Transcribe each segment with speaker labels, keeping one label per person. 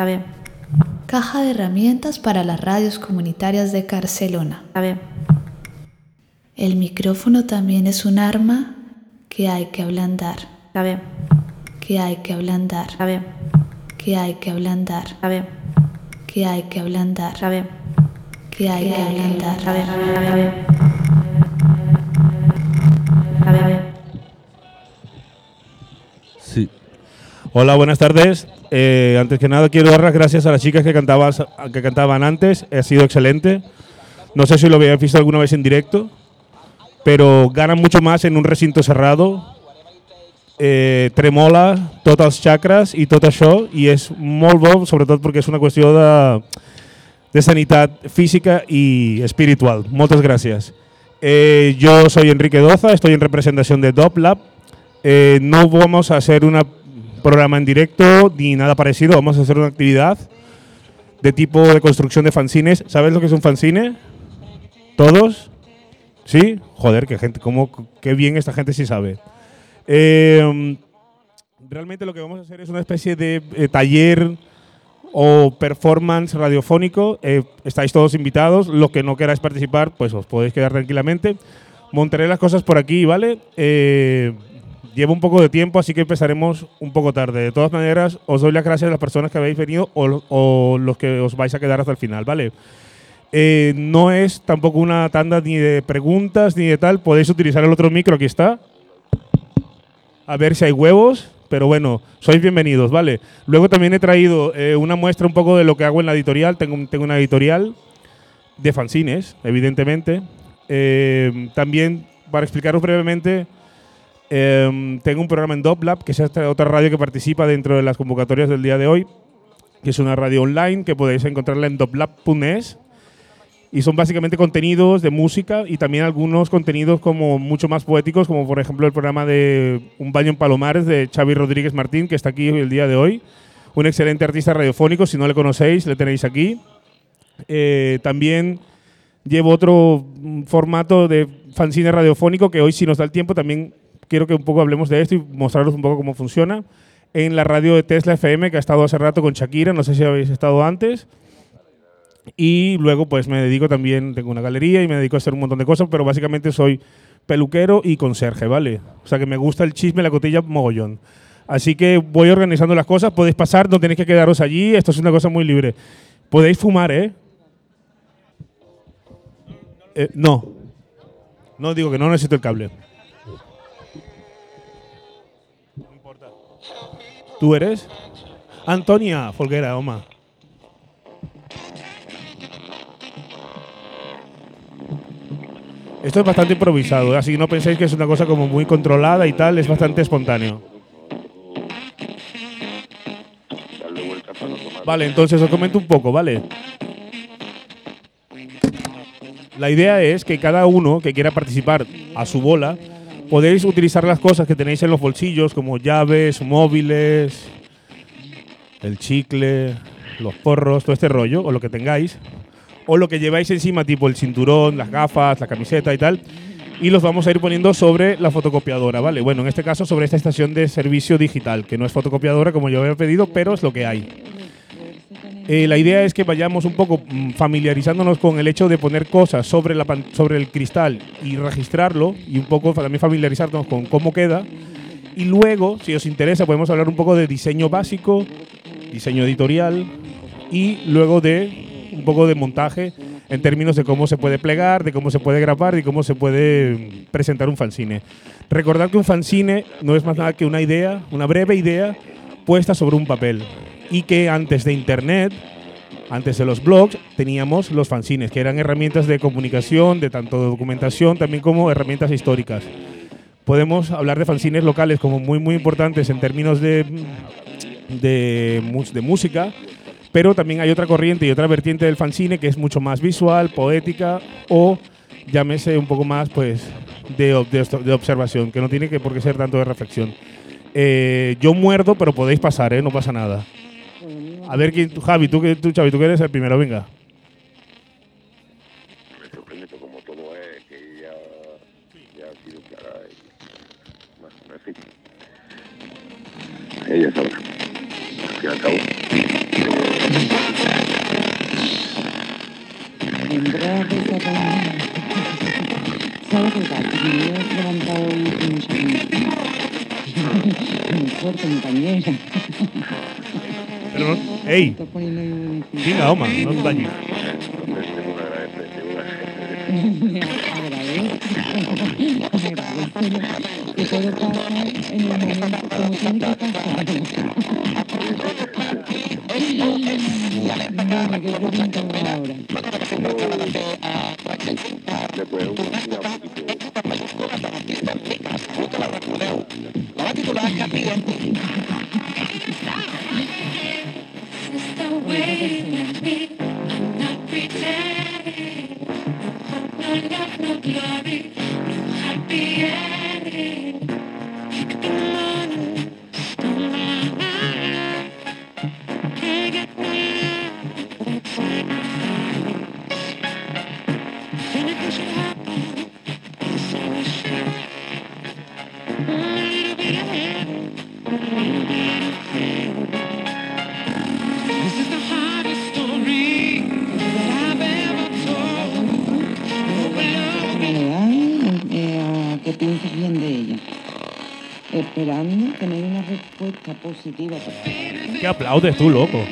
Speaker 1: Está bien. Caja de herramientas para las radios comunitarias de Barcelona. Está bien. El micrófono también es un arma que hay que ablandar. Está bien. Que hay que ablandar. Está bien. Que hay que ablandar. Está bien. Que hay que ablandar. Está bien. Que hay que ablandar. Está bien. Está bien. Está bien.
Speaker 2: Sí. Hola, buenas tardes. Eh, antes que nada quiero dar las gracias a las chicas que, cantaban, que cantaban antes. Ha sido excelente. No sé si lo habéis visto alguna vez en directo, pero ganan mucho más en un recinto cerrado. Eh, tremola tots els chakras i tot això i és molt bo, sobretot perquè és una qüestió de, de sanitat física y espiritual. Muchas gracias. Eh, yo soy Enrique Doza, estoy en representación de DopLab. Eh, no vamos a hacer un programa en directo ni nada parecido, vamos a hacer una actividad de tipo de construcción de fanzines. ¿Sabes lo que es un fanzine? ¿Todos? ¿Sí? Joder, qué gente, cómo, qué bien esta gente sí sabe. Eh, realmente lo que vamos a hacer es una especie de eh, taller o performance radiofónico. Eh, estáis todos invitados. Los que no queráis participar, pues os podéis quedar tranquilamente. Montaré las cosas por aquí, ¿vale? Llevo un poco de tiempo, así que empezaremos un poco tarde. De todas maneras, os doy las gracias a las personas que habéis venido o, o los que os vais a quedar hasta el final, ¿vale? no es tampoco una tanda ni de preguntas ni de tal. Podéis utilizar el otro micro, aquí está a ver si hay huevos, pero bueno, sois bienvenidos, ¿vale? Luego también he traído eh, una muestra un poco de lo que hago en la editorial. Tengo, tengo una editorial de fanzines, evidentemente. Eh, también, para explicaros brevemente, eh, tengo un programa en DopLab, que es otra radio que participa dentro de las convocatorias del día de hoy, que es una radio online que podéis encontrarla en doplab.es y son básicamente contenidos de música y también algunos contenidos como mucho más poéticos, como por ejemplo el programa de Un baño en Palomares de Xavi Rodríguez Martín, que está aquí el día de hoy. Un excelente artista radiofónico, si no le conocéis, le tenéis aquí. Eh, también llevo otro formato de fanzine radiofónico que hoy, si nos da el tiempo, también quiero que un poco hablemos de esto y mostraros un poco cómo funciona. En la radio de Tesla FM, que ha estado hace rato con Shakira, no sé si habéis estado antes. Y luego pues me dedico también, tengo una galería y me dedico a hacer un montón de cosas, pero básicamente soy peluquero y conserje, ¿vale? O sea que me gusta el chisme, la cotilla mogollón. Así que voy organizando las cosas, podéis pasar, no tenéis que quedaros allí, esto es una cosa muy libre. Podéis fumar, ¿eh? eh no. No digo que no necesito el cable. No importa. ¿Tú eres? Antonia Folguera, Oma. Esto es bastante improvisado, así que no penséis que es una cosa como muy controlada y tal, es bastante espontáneo. Vale, entonces os comento un poco, ¿vale? La idea es que cada uno que quiera participar a su bola, podéis utilizar las cosas que tenéis en los bolsillos, como llaves, móviles, el chicle, los porros, todo este rollo, o lo que tengáis, o lo que lleváis encima, tipo el cinturón, las gafas, la camiseta y tal, y los vamos a ir poniendo sobre la fotocopiadora, ¿vale? Bueno, en este caso sobre esta estación de servicio digital, que no es fotocopiadora como yo había pedido, pero es lo que hay. Eh, la idea es que vayamos un poco mm, familiarizándonos con el hecho de poner cosas sobre, la, sobre el cristal y registrarlo, y un poco también familiarizarnos con cómo queda. Y luego, si os interesa, podemos hablar un poco de diseño básico, diseño editorial, y luego de un poco de montaje en términos de cómo se puede plegar, de cómo se puede grabar y cómo se puede presentar un fanzine. Recordad que un fanzine no es más nada que una idea, una breve idea puesta sobre un papel y que antes de Internet, antes de los blogs, teníamos los fanzines, que eran herramientas de comunicación, de tanto de documentación, también como herramientas históricas. Podemos hablar de fanzines locales como muy, muy importantes en términos de, de, de música, pero también hay otra corriente y otra vertiente del fanzine que es mucho más visual, poética o llámese un poco más pues de, de, observación, que no tiene que por qué ser tanto de reflexión. Eh, yo muerdo, pero podéis pasar, ¿eh? no pasa nada. A ver, quién, tú, Javi, tú, tú, Xavi, tú que eres el primero, venga.
Speaker 3: Me sorprende como todo es que ella ya ha sido clara. Y, bueno, en fin. Ella sabrá. Al fin al cabo.
Speaker 4: Tendrá ¿Sabes el gato? Me he levantado hoy y no sé qué. Me compañera.
Speaker 2: Pero no, ¡Ey! Venga, Oma, no te dañes.
Speaker 4: Me agradezco. Agradezco. Que todo pasa en el momento como tiene que pasar. Bueno, ¿qué pregunta ahora?
Speaker 3: Después un, una poquito.
Speaker 4: Yeah. ¿Qué piensas bien de ella? Esperando tener una respuesta positiva.
Speaker 2: ¿Qué aplaudes tú, loco?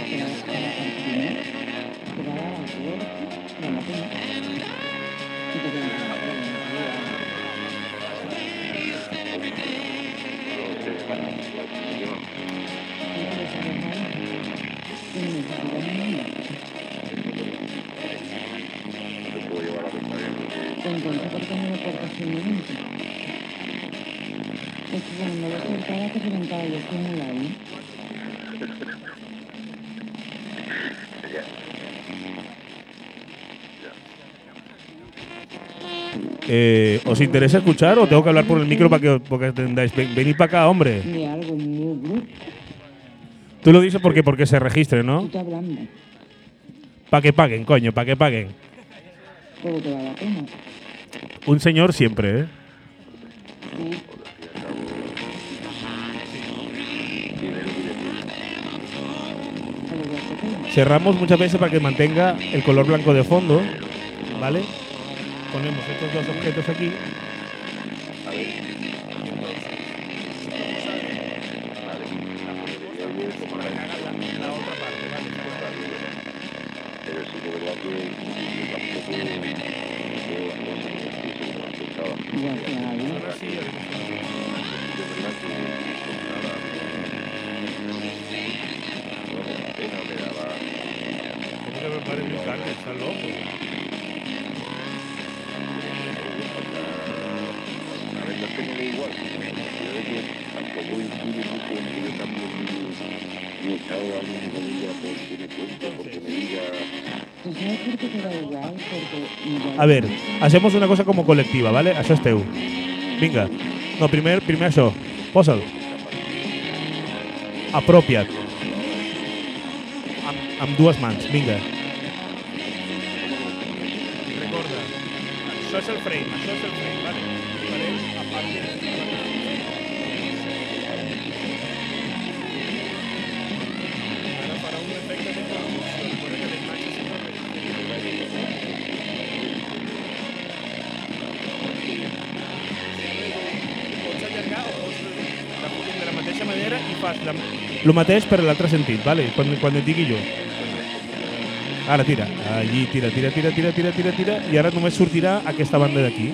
Speaker 2: Eh, ¿Os interesa escuchar o tengo que hablar por el micro para que porque entendáis? Ven- venid para acá, hombre. Tú lo dices porque porque se registre, ¿no? Para que paguen, coño, para que paguen. Un señor siempre, ¿eh? Cerramos muchas veces para que mantenga el color blanco de fondo, ¿vale? Ponemos estos dos objetos aquí.
Speaker 3: A ver,
Speaker 2: hacemos una cosa como colectiva, ¿vale? Això és teu. Vinga. No, primer, primer això. Posa'l. Apropia't. Amb, amb dues mans. Vinga. Recorda, això és el frame, això és el frame, vale? Farem a part de... fas la, el mateix per l'altre sentit, vale? quan, quan et digui jo. Ara tira, allí tira, tira, tira, tira, tira, tira, tira i ara només sortirà aquesta banda d'aquí.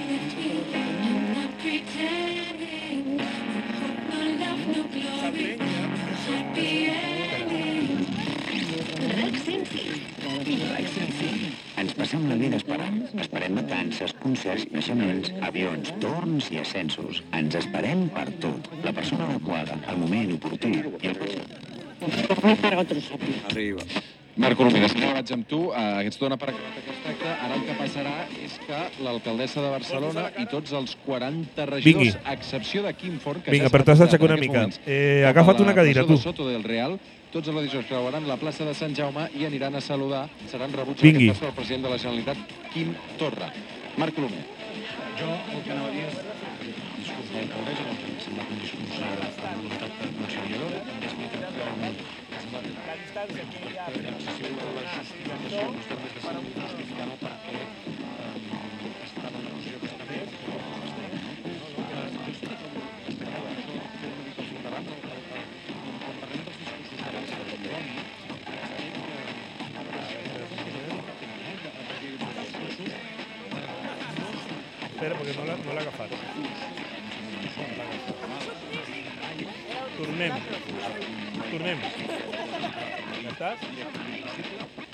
Speaker 5: Concerts, naixements, avions, torns i ascensos. Ens esperem per tot. La persona adequada, el moment oportú i el
Speaker 6: Arriba. Marc Colomina, si ara vaig amb tu, eh, aquests dona per acabat aquest acte. Ara el que passarà és que l'alcaldessa de Barcelona i tots els 40 regidors,
Speaker 2: Vingui.
Speaker 6: a excepció de Quim Forn, que
Speaker 2: Vinga,
Speaker 6: ja
Speaker 2: per
Speaker 6: en
Speaker 2: una mica.
Speaker 6: moments
Speaker 2: Eh, agafa't una cadira, tu.
Speaker 6: de Soto del Real, tots els regidors creuaran la plaça de Sant Jaume i aniran a saludar, seran rebuts
Speaker 2: Vingui.
Speaker 6: en aquest cas pel president de la Generalitat, Quim Torra. Marc Colomer.
Speaker 7: Jo el que anava a dir és el discurs de l'alcaldessa, doncs, em sembla que un discurs de voluntat conciliadora, també ha explicat que em sembla que per l'excessiu de la justificació, no estem més de cinc
Speaker 2: Espera, perquè no l'ha no agafat. Tornem. Tornem. Ja estàs?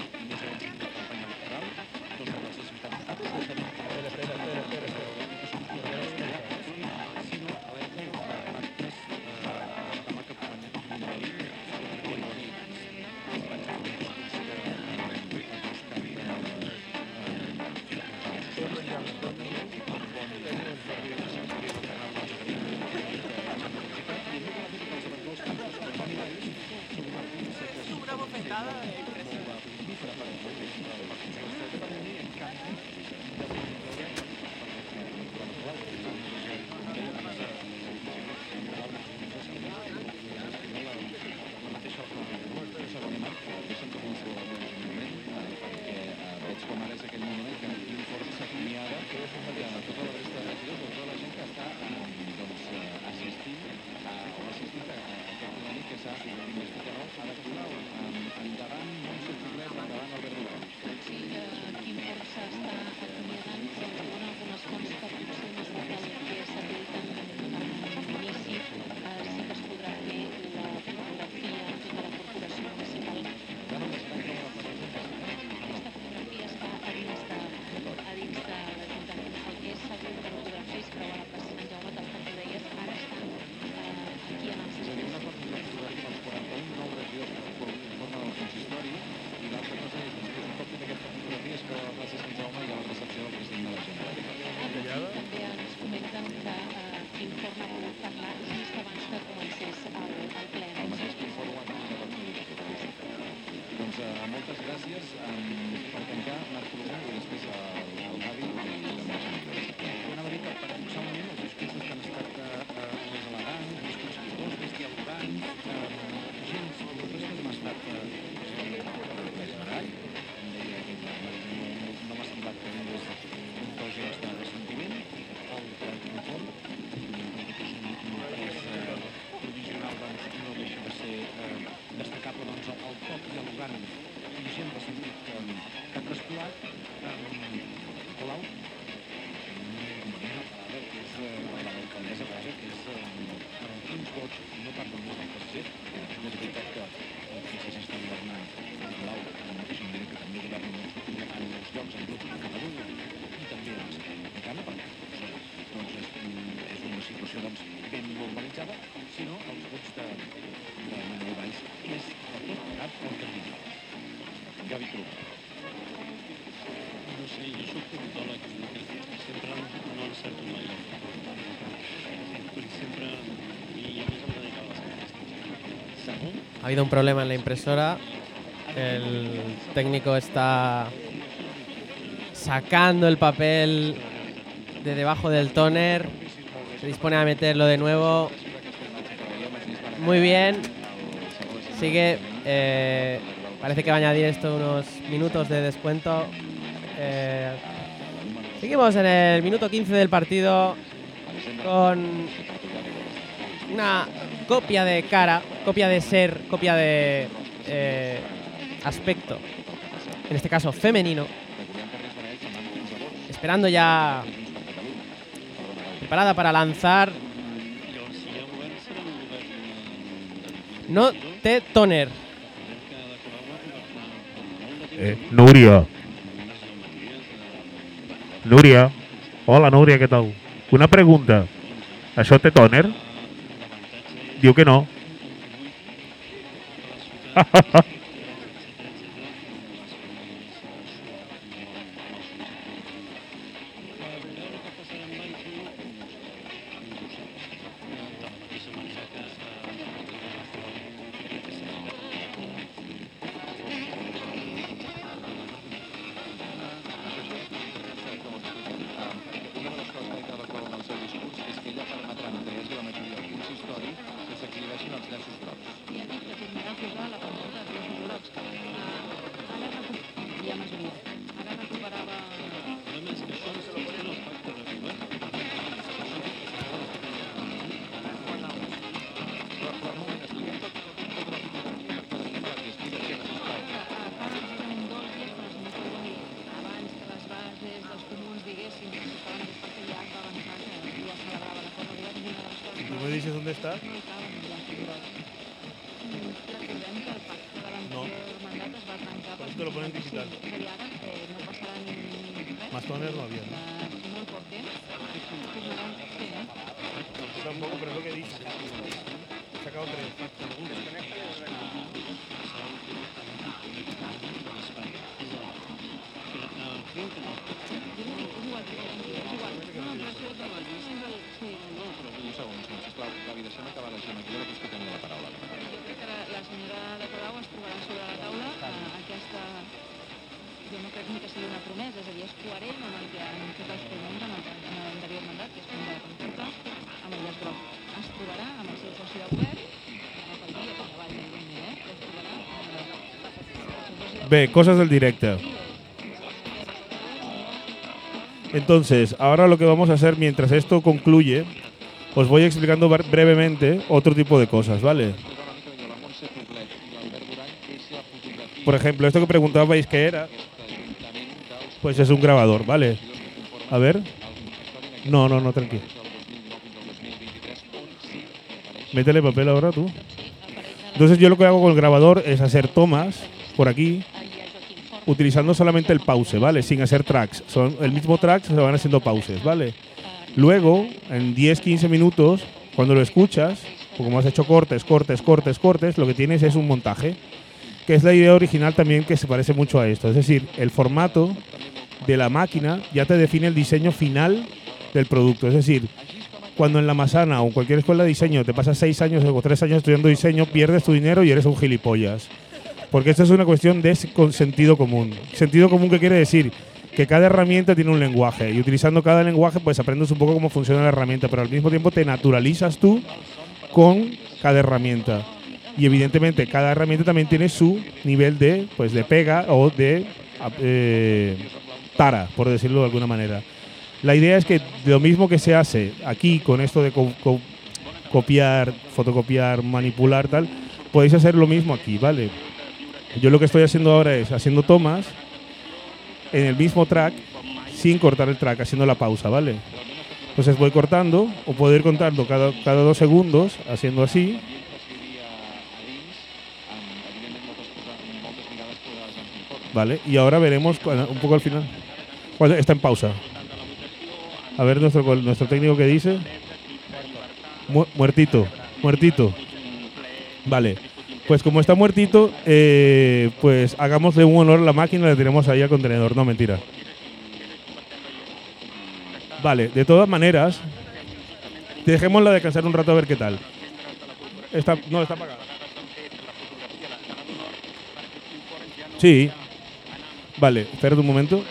Speaker 6: Thank you. Ha
Speaker 8: habido un problema en la impresora. El técnico está sacando el papel de debajo del toner. Se dispone a meterlo de nuevo. Muy bien. Sigue. Eh, parece que va a añadir esto unos minutos de descuento. Eh, seguimos en el minuto 15 del partido con una copia de cara, copia de ser, copia de eh, aspecto, en este caso femenino, esperando ya, preparada para lanzar. No te toner.
Speaker 2: Eh, Nuria. Nuria. Hola, Nuria, ¿qué tal? Una pregunta. ¿Això té tòner? Diu que no. está? No. Por esto lo ponen digital. No había, ¿no? Yo tampoco, pero es lo que dice. He sacado tres.
Speaker 6: Un segon, un segon, sisplau. Gavi, deixem acabar la gent aquí, ara que tenia la paraula.
Speaker 9: Jo crec que la, la senyora de Colau es trobarà sobre la taula eh, aquesta... Jo no crec ni que sigui una promesa, és a dir, és coherent amb el que han fet els comuns en el- en l'anterior mandat, que és prendre la consulta amb el llaç groc. Es trobarà amb el seu soci de govern, dia, eh? es trobarà amb el
Speaker 2: del directo. Entonces, ahora lo que vamos a hacer mientras esto concluye, os voy explicando brevemente otro tipo de cosas, ¿vale? Por ejemplo, esto que preguntabais que era, pues es un grabador, ¿vale? A ver. No, no, no, tranquilo. Métele papel ahora tú. Entonces yo lo que hago con el grabador es hacer tomas por aquí, utilizando solamente el pause, ¿vale? Sin hacer tracks. Son el mismo track, se van haciendo pauses, ¿vale? Luego, en 10-15 minutos, cuando lo escuchas, como has hecho cortes, cortes, cortes, cortes, lo que tienes es un montaje, que es la idea original también que se parece mucho a esto. Es decir, el formato de la máquina ya te define el diseño final del producto. Es decir, cuando en la Masana o en cualquier escuela de diseño te pasas seis años o tres años estudiando diseño, pierdes tu dinero y eres un gilipollas. Porque esto es una cuestión de sentido común. Sentido común que quiere decir que cada herramienta tiene un lenguaje y utilizando cada lenguaje pues aprendes un poco cómo funciona la herramienta, pero al mismo tiempo te naturalizas tú con cada herramienta. Y evidentemente cada herramienta también tiene su nivel de pues de pega o de eh, tara, por decirlo de alguna manera. La idea es que lo mismo que se hace aquí con esto de co- co- copiar, fotocopiar, manipular, tal, podéis hacer lo mismo aquí, ¿vale? Yo lo que estoy haciendo ahora es haciendo tomas en el mismo track sin cortar el track, haciendo la pausa, ¿vale? Entonces voy cortando o puedo ir contando cada, cada dos segundos, haciendo así. Vale, y ahora veremos cua- un poco al final. Cuando está en pausa. A ver nuestro, nuestro técnico que dice. Mu- muertito, muertito. Vale. Pues como está muertito, eh, pues hagámosle un honor a la máquina y le tiremos ahí al contenedor. No, mentira. Vale, de todas maneras, dejémosla descansar un rato a ver qué tal. Está, no, está apagada. Sí. Vale, espérate un momento.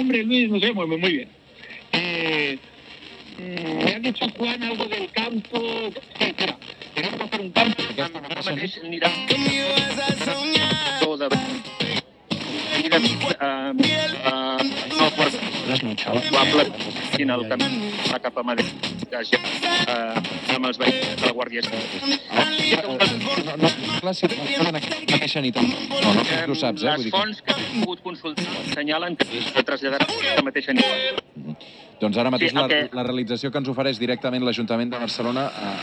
Speaker 10: Hombre, Luis, no sé, muy, muy muy bien. Eh, mm, me han dicho, Juan, algo del campo. Sí, espera, tenemos que hacer un campo. Mateix anirà... Todo de... Mira, uh, uh, no, pues, probable en el camí va cap a Madrid, que ja, uh, amb els veïns de la Guàrdia Civil.
Speaker 6: Clar, si no en aquesta mateixa nit. No, no, tu saps, eh?
Speaker 10: Les
Speaker 6: que...
Speaker 10: fonts que hem pogut consultar assenyalen que es traslladarà la mateixa nit.
Speaker 6: Doncs ara mateix
Speaker 10: Sí,
Speaker 6: la,
Speaker 10: que-
Speaker 6: la realització que ens ofereix directament l'Ajuntament de Barcelona eh,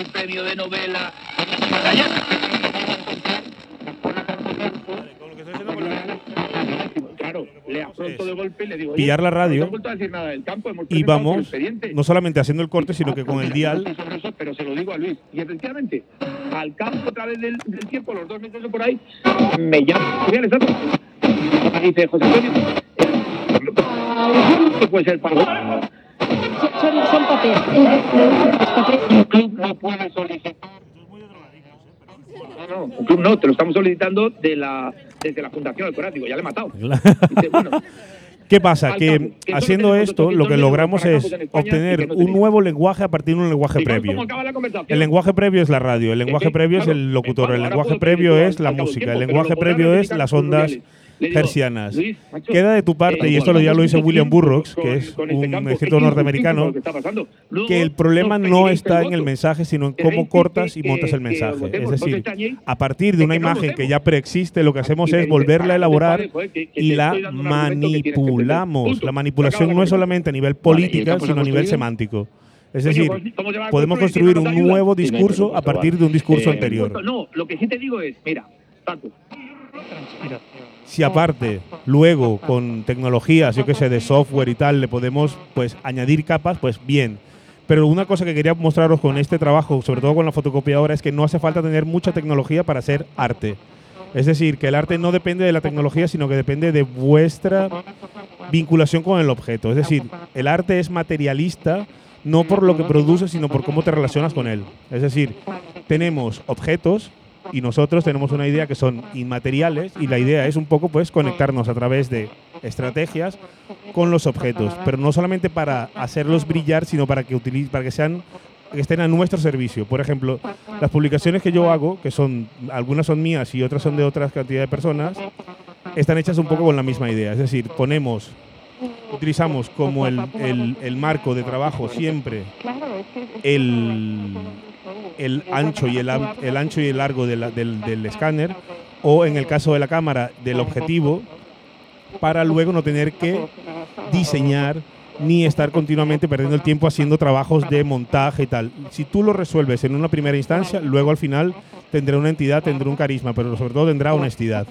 Speaker 10: un premio de novela. Claro, afronto de golpe y le digo.
Speaker 2: Pillar la radio
Speaker 10: No a decir nada del campo, hemos
Speaker 2: y vamos,
Speaker 10: expediente.
Speaker 2: no solamente haciendo el corte, sino que con el dial
Speaker 10: pero se lo digo a Luis. Y efectivamente, al campo a través del, del tiempo, los dos meses por ahí, me llama Julián Exacto. Me dice, José Antonio, ¿qué puede ser para?
Speaker 11: Son, son papel. Es papel.
Speaker 10: Un club no puede solicitar. No, no, un club no, te lo estamos solicitando de la, desde la Fundación del Corazón. Digo, ya le he matado. Dice, bueno,
Speaker 2: ¿Qué pasa? Que haciendo esto, lo que logramos es obtener un nuevo lenguaje a partir de un lenguaje previo. El lenguaje previo es la radio, el lenguaje previo es el locutor, el lenguaje previo es la música, el lenguaje previo es las ondas gercianas. Queda de tu parte, y esto ya lo dice William Burroughs, que es un escritor norteamericano, que el problema no está en el mensaje, sino en cómo cortas y montas el mensaje. Es decir, a partir de una imagen que ya preexiste, lo que hacemos es volverla a elaborar y la manipulamos. La manipulación no es solamente a nivel política, sino a nivel semántico. Es decir, podemos construir un nuevo discurso a partir de un discurso anterior.
Speaker 10: No, lo que sí te digo es, mira, Paco,
Speaker 2: si aparte luego con tecnologías, yo que sé, de software y tal, le podemos pues añadir capas, pues bien. Pero una cosa que quería mostraros con este trabajo, sobre todo con la fotocopiadora, es que no hace falta tener mucha tecnología para hacer arte. Es decir, que el arte no depende de la tecnología, sino que depende de vuestra vinculación con el objeto. Es decir, el arte es materialista no por lo que produce, sino por cómo te relacionas con él. Es decir, tenemos objetos y nosotros tenemos una idea que son inmateriales y la idea es un poco pues conectarnos a través de estrategias con los objetos, pero no solamente para hacerlos brillar, sino para que para que sean estén a nuestro servicio. Por ejemplo, las publicaciones que yo hago, que son algunas son mías y otras son de otras cantidad de personas, están hechas un poco con la misma idea, es decir, ponemos utilizamos como el, el marco de trabajo siempre el, el ancho y el, el ancho y el largo del, del escáner o en el caso de la cámara del objetivo para luego no tener que diseñar ni estar continuamente perdiendo el tiempo haciendo trabajos de montaje y tal. Si tú lo resuelves en una primera instancia, luego al final tendrá una entidad, tendrá un carisma, pero sobre todo tendrá honestidad.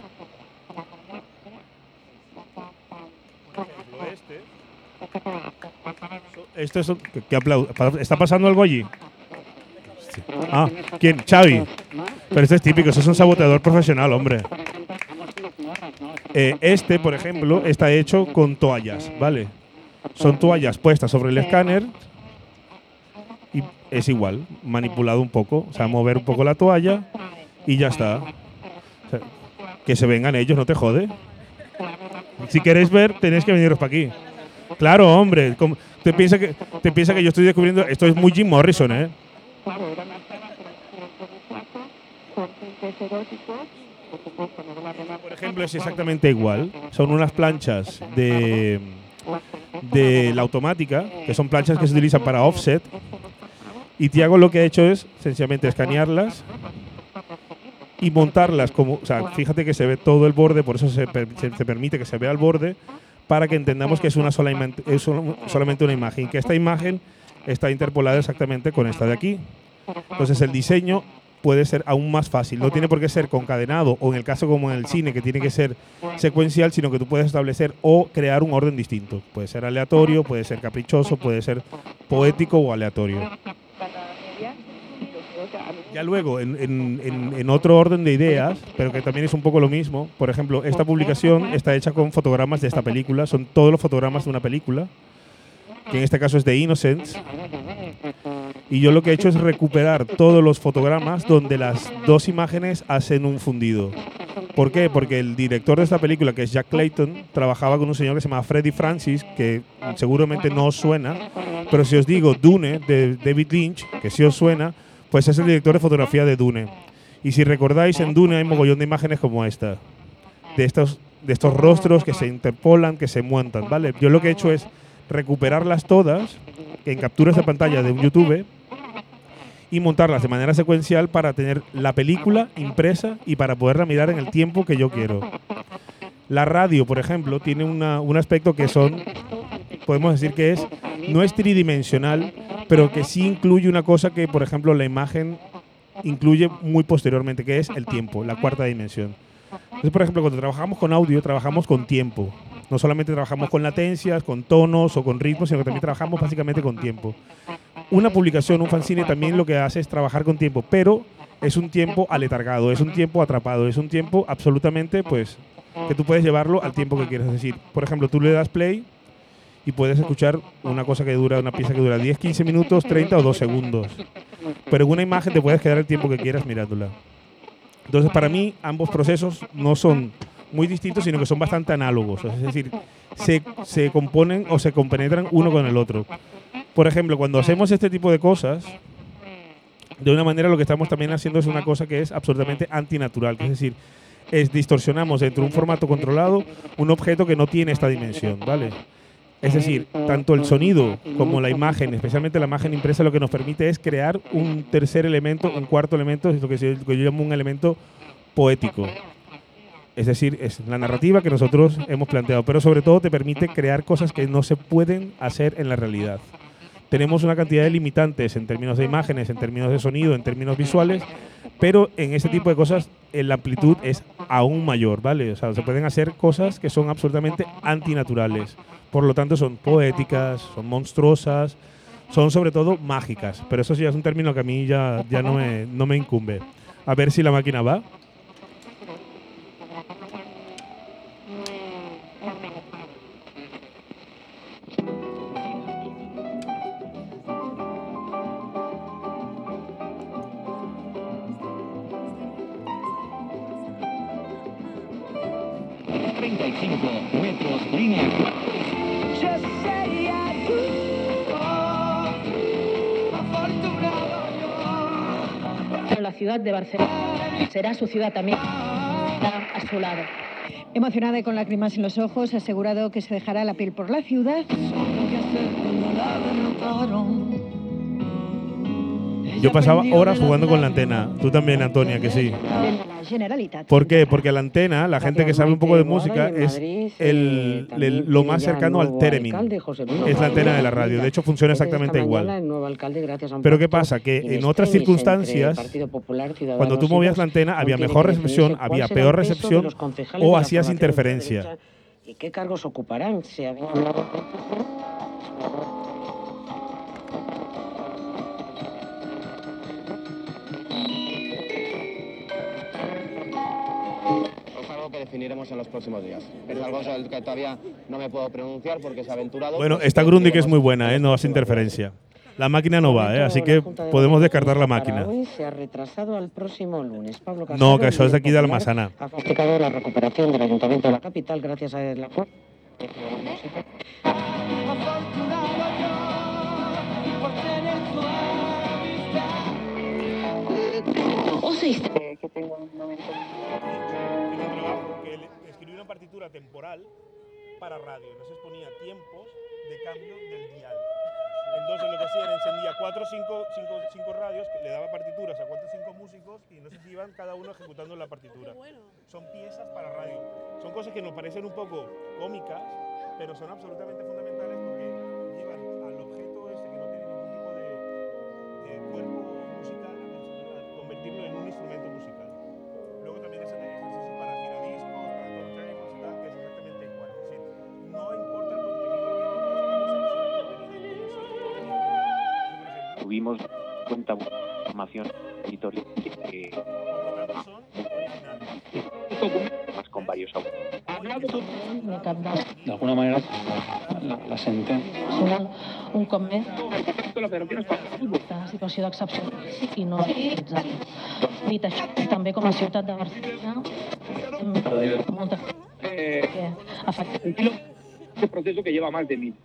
Speaker 2: Esto es, ¿qué ¿Está pasando algo allí? Ah, ¿quién? Xavi. Pero este es típico, eso es un saboteador profesional, hombre. Eh, este, por ejemplo, está hecho con toallas, ¿vale? Son toallas puestas sobre el escáner y es igual, manipulado un poco, o sea, mover un poco la toalla y ya está. que se vengan ellos, no te jode. Si queréis ver, tenéis que veniros para aquí. Claro, hombre. Te piensa que te piensa que yo estoy descubriendo. Esto es muy Jim Morrison, ¿eh? Por ejemplo, es exactamente igual. Son unas planchas de, de la automática, que son planchas que se utilizan para offset. Y Tiago lo que ha hecho es sencillamente escanearlas y montarlas como, o sea, fíjate que se ve todo el borde, por eso se, se permite que se vea el borde, para que entendamos que es, una sola es solamente una imagen, que esta imagen está interpolada exactamente con esta de aquí. Entonces el diseño puede ser aún más fácil. No tiene por qué ser concadenado o en el caso como en el cine que tiene que ser secuencial, sino que tú puedes establecer o crear un orden distinto. Puede ser aleatorio, puede ser caprichoso, puede ser poético o aleatorio. Ya luego, en, otro orden de ideas, pero que también es un poco lo mismo, por ejemplo, esta publicación está hecha con fotogramas de esta película, son todos los fotogramas de una película, que en este caso es de Innocence. Y yo lo que he hecho es recuperar todos los fotogramas donde las dos imágenes hacen un fundido. ¿Por qué? Porque el director de esta película, que es Jack Clayton, trabajaba con un señor que se llama Freddie Francis, que seguramente no os suena, pero si os digo Dune de David Lynch, que sí os suena, pues es el director de fotografía de Dune. Y si recordáis, en Dune hay un mogollón de imágenes como esta, de estos, de estos rostros que se interpolan, que se montan, ¿vale? Yo lo que he hecho es recuperarlas todas en capturas de pantalla de un YouTube y montarlas de manera secuencial para tener la película impresa y para poderla mirar en el tiempo que yo quiero. La radio, por ejemplo, tiene un aspecto que son, podemos decir que es, no es tridimensional, pero que sí incluye una cosa que, por ejemplo, la imagen incluye muy posteriormente, que es el tiempo, la cuarta dimensión. Entonces, por ejemplo, cuando trabajamos con audio, trabajamos con tiempo. No solamente trabajamos con latencias, con tonos o con ritmos, sino que también trabajamos básicamente con tiempo. Una publicación, un fanzine también lo que hace es trabajar con tiempo, pero es un tiempo aletargado, es un tiempo atrapado, es un tiempo absolutamente, pues, que tú puedes llevarlo al tiempo que quieres. decir, por ejemplo, tú le das play y puedes escuchar una cosa que dura, una pieza que dura 10, 15 minutos, 30 o 2 segundos. Pero una imagen te puedes quedar el tiempo que quieras mirándola. Entonces, para mí, ambos procesos no son muy distintos, sino que son bastante análogos. Es decir, se, se componen o se compenetran uno con el otro. Por ejemplo, cuando hacemos este tipo de cosas, de una manera lo que estamos también haciendo es una cosa que es absolutamente antinatural, es decir, es distorsionamos dentro de un formato controlado un objeto que no tiene esta dimensión, ¿vale? Es decir, tanto el sonido como la imagen, especialmente la imagen impresa, lo que nos permite es crear un tercer elemento, un cuarto elemento, es lo que, yo llamo un elemento poético. Es decir, es la narrativa que nosotros hemos planteado, pero sobre todo te permite crear cosas que no se pueden hacer en la realidad. Tenemos una cantidad de limitantes en términos de imágenes, en términos de sonido, en términos visuales, pero en este tipo de cosas eh, la amplitud es aún mayor, ¿vale? O sea, se pueden hacer cosas que son absolutamente antinaturales. Por lo tanto, son poéticas, son monstruosas, son sobre todo mágicas. Pero eso sí es un término que a mí ya, ya no, me, no me incumbe. A ver si la máquina va.
Speaker 11: Barcelona será su ciudad también. A su lado.
Speaker 12: Emocionada y con lágrimas en los ojos, ha asegurado que se dejará la piel por la ciudad.
Speaker 2: Yo pasaba horas jugando con la antena. Tú también, Antonia, que sí. ¿Por qué? Porque la antena, la gente que sabe un poco de música, es el, el- lo más cercano al theremin. Es la antena de la radio. De hecho, funciona exactamente igual. Pero ¿qué pasa? Que en otras circunstancias, cuando tú movías la antena, había mejor recepción, había peor recepción o hacías interferencia.
Speaker 13: ¿Y qué cargos ocuparán? Se había-
Speaker 14: definiremos en los próximos días. Es algo sobre el que todavía no me puedo pronunciar porque es aventurado.
Speaker 2: Bueno,
Speaker 14: que
Speaker 2: Grundy que es muy buena, ¿eh? no hace interferencia. La máquina no va, ¿eh? así que podemos descartar la máquina.
Speaker 13: Hoy se ha retrasado al próximo lunes. Pablo
Speaker 2: No,
Speaker 13: Casado,
Speaker 2: que eso es de aquí de Almazana.
Speaker 13: Ha festejado la recuperación del Ayuntamiento de la capital gracias a la
Speaker 11: O se
Speaker 9: que tengo un momento.
Speaker 2: Temporal para radio. Entonces ponía tiempos de cambio del dial. Entonces lo que hacía era encendía cuatro o cinco, cinco, cinco radios, que le daba partituras a cuatro o cinco músicos y entonces iban cada uno ejecutando la partitura. Son piezas para radio. Son cosas que nos parecen un poco cómicas, pero son absolutamente fundamentales
Speaker 15: cuenta formación editorial que más con varios autores.
Speaker 6: D'alguna manera, la, la sentència...
Speaker 11: Un, un cop més, la situació d'excepció i no. Dit això, també com a ciutat de Barcelona, hem molta que afecta.
Speaker 16: Este proceso que lleva más de mil.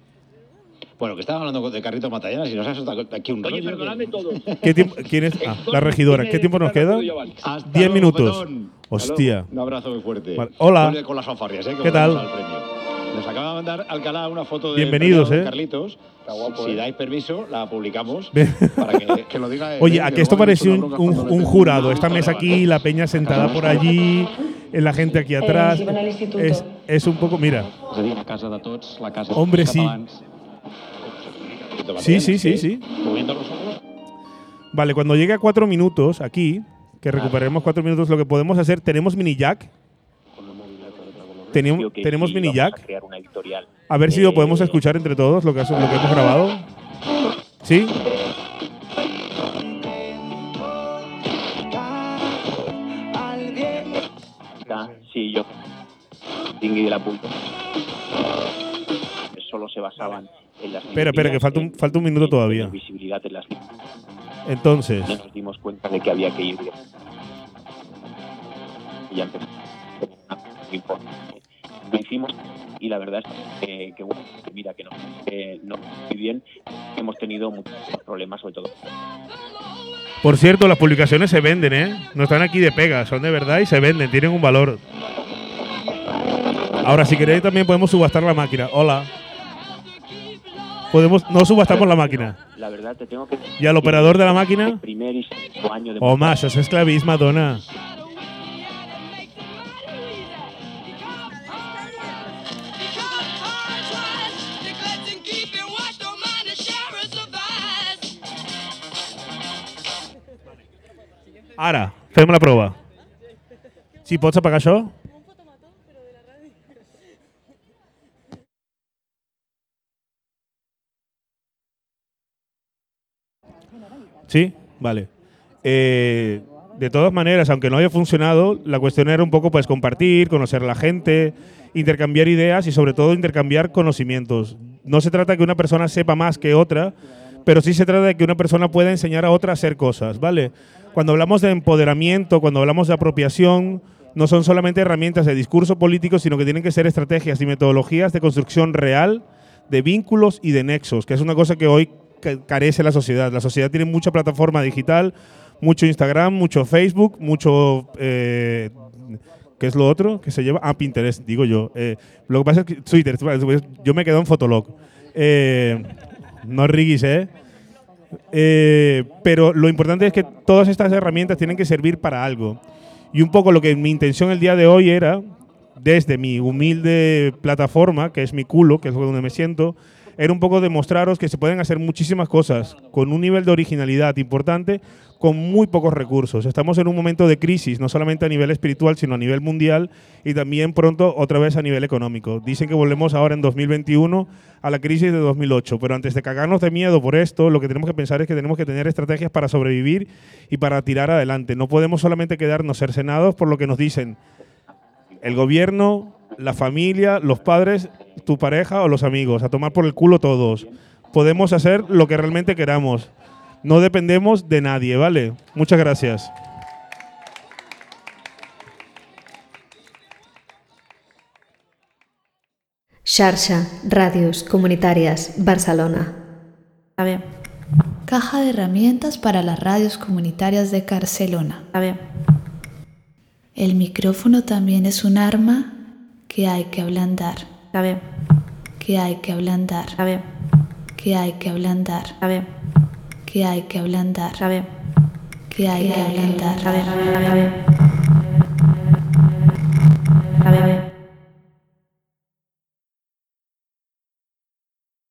Speaker 17: Bueno, que estaba hablando de Carritos Matallanas y nos ha soltado aquí un
Speaker 16: Oye,
Speaker 17: rollo.
Speaker 16: perdonadme todos.
Speaker 2: ¿Qué tiempo, ¿Quién es? Ah, la regidora. ¿Qué tiempo nos queda?
Speaker 17: Hasta
Speaker 2: Diez
Speaker 17: luego,
Speaker 2: minutos.
Speaker 17: Petón.
Speaker 2: Hostia.
Speaker 17: Un abrazo muy fuerte.
Speaker 2: Vale. Hola.
Speaker 17: Con las fanfarrias, ¿eh? que
Speaker 2: ¿Qué tal?
Speaker 17: al premio. Nos acaba de mandar Alcalá una foto de
Speaker 2: Bienvenidos, ¿eh?
Speaker 17: Carlitos. si
Speaker 2: ¿eh?
Speaker 17: dais permiso, la publicamos para que, que lo diga.
Speaker 2: Oye,
Speaker 17: ¿eh?
Speaker 2: a
Speaker 17: Que
Speaker 2: que esto parecía un, un- un jurado. Esta mesa aquí, la peña sentada por allí, la gente aquí atrás. Es, es un poco, mira.
Speaker 6: Dir, la casa de tots, la casa
Speaker 2: Hombre, sí.
Speaker 6: catalans.
Speaker 2: Sí, sí, sí, sí.
Speaker 17: Moviendo los ojos.
Speaker 2: Vale, cuando llegue a cuatro minutos aquí, que recuperemos cuatro minutos, lo que podemos hacer, tenemos mini jack. Tenemos, tenemos mini jack. A ver si lo
Speaker 15: Eh,
Speaker 2: podemos escuchar entre todos, lo que, has- lo que hemos grabado. ¿Sí?
Speaker 15: Sí, yo tingui de la punta. Solo se basaban en las
Speaker 2: Espera, espera, que falta un, falta un minuto todavía.
Speaker 15: visibilidad en las
Speaker 2: Entonces,
Speaker 15: Ya nos dimos cuenta de que había que ir bien. Y ya importante lo hicimos y la verdad es que, que, bueno, mira que no, que no muy bien, hemos tenido muchos problemas sobre todo.
Speaker 2: Por cierto, las publicaciones se venden, ¿eh? No están aquí de pega, son de verdad y se venden, tienen un valor. Ahora, si queréis, también podemos subastar la máquina. Hola. Podemos, no subastamos la máquina.
Speaker 15: La verdad, te tengo que
Speaker 2: ¿Y al operador de la máquina?
Speaker 15: El primer y segundo año de
Speaker 2: Home, això és esclavisme, dona. Ara, fem la prova. Si pots apagar això? Sí, vale. Eh, de todas maneras, aunque no haya funcionado, la cuestión era un poco pues compartir, conocer a la gente, intercambiar ideas y sobre todo intercambiar conocimientos. No se trata que una persona sepa más que otra, pero sí se trata de que una persona pueda enseñar a otra a hacer cosas, ¿vale? Cuando hablamos de empoderamiento, cuando hablamos de apropiación, no son solamente herramientas de discurso político, sino que tienen que ser estrategias y metodologías de construcción real, de vínculos y de nexos, que es una cosa que hoy carece la sociedad. La sociedad tiene mucha plataforma digital, mucho Instagram, mucho Facebook, mucho... Eh, ¿Qué es lo otro que se lleva? Ah, Pinterest, digo yo. Eh, lo que pasa es que Twitter, yo me quedo en Fotolog. Eh, no riguis, ¿eh? Eh, pero lo importante es que todas estas herramientas tienen que servir para algo. Y un poco lo que mi intención el día de hoy era, desde mi humilde plataforma, que es mi culo, que es donde me siento, era un poco demostraros que se pueden hacer muchísimas cosas con un nivel de originalidad importante, con muy pocos recursos. Estamos en un momento de crisis, no solamente a nivel espiritual, sino a nivel mundial y también pronto otra vez a nivel económico. Dicen que volvemos ahora en 2021 a la crisis de 2008, pero antes de cagarnos de miedo por esto, lo que tenemos que pensar es que tenemos que tener estrategias para sobrevivir y para tirar adelante. No podemos solamente quedarnos cercenados por lo que nos dicen el gobierno, la familia, los padres, tu pareja o los amigos, a tomar por el culo todos. Podemos hacer lo que realmente queramos. No dependemos de nadie, ¿vale? Muchas gracias.
Speaker 18: Xarxa, Ràdios Comunitàries, Barcelona.
Speaker 1: A ver. Caja de herramientas para las radios comunitarias de Barcelona. A ver. El micrófono también es un arma que hay que ablandar. A. Que hay que ablandar. A. Que hay que ablandar. A. Que hay que ablandar. A. Que hay que ablandar. A ver, a ver, a ver. A ver, a ver.